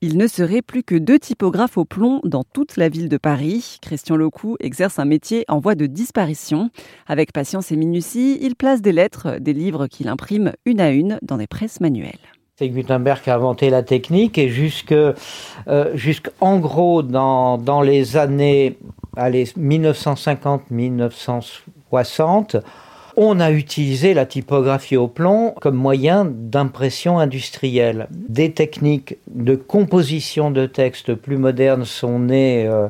Il ne serait plus que deux typographes au plomb dans toute la ville de Paris. Christian Locou exerce un métier en voie de disparition. Avec patience et minutie, il place des lettres, des livres qu'il imprime une à une dans des presses manuelles. C'est Gutenberg qui a inventé la technique et jusque, euh, jusqu'en gros dans, dans les années 1950-1960, on a utilisé la typographie au plomb comme moyen d'impression industrielle. Des techniques de composition de texte plus modernes sont nées euh,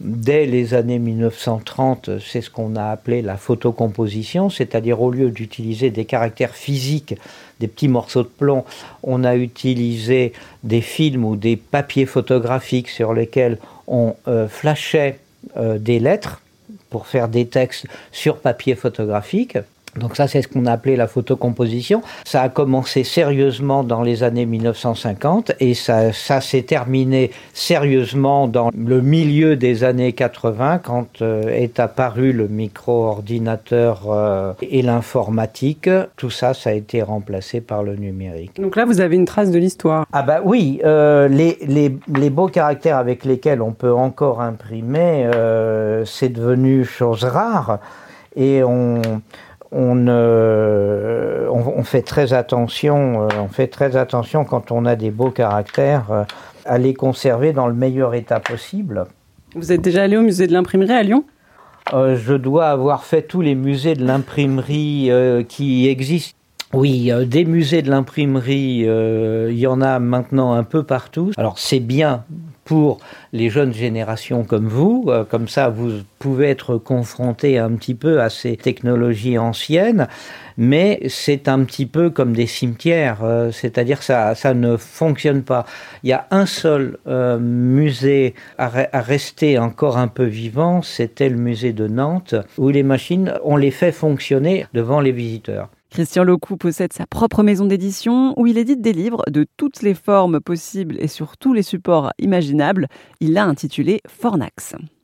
dès les années 1930. C'est ce qu'on a appelé la photocomposition, c'est-à-dire au lieu d'utiliser des caractères physiques, des petits morceaux de plomb, on a utilisé des films ou des papiers photographiques sur lesquels on euh, flashait euh, des lettres pour faire des textes sur papier photographique. Donc ça, c'est ce qu'on a appelé la photocomposition. Ça a commencé sérieusement dans les années 1950 et ça, ça s'est terminé sérieusement dans le milieu des années 80 quand euh, est apparu le micro-ordinateur euh, et l'informatique. Tout ça, ça a été remplacé par le numérique. Donc là, vous avez une trace de l'histoire. Ah bah oui, euh, les, les, les, beaux caractères avec lesquels on peut encore imprimer, c'est devenu chose rare et on on, on, fait très attention, euh, on fait très attention quand on a des beaux caractères euh, à les conserver dans le meilleur état possible. Vous êtes déjà allé au musée de l'imprimerie à Lyon? Euh, Je dois avoir fait tous les musées de l'imprimerie qui existent. Oui, des musées de l'imprimerie, il y en a maintenant un peu partout. Alors c'est bien pour les jeunes générations comme vous. Euh, comme ça, vous pouvez être confronté un petit peu à ces technologies anciennes, mais c'est un petit peu comme des cimetières, euh, c'est-à-dire ça, ça ne fonctionne pas. Il y a un seul euh, musée à, à, rester encore un peu vivant, c'était le musée de Nantes, où les machines, on les fait fonctionner devant les visiteurs. Christian Locou possède sa propre maison d'édition où il édite des livres de toutes les formes possibles et sur tous les supports imaginables. Il l'a intitulé Fornax.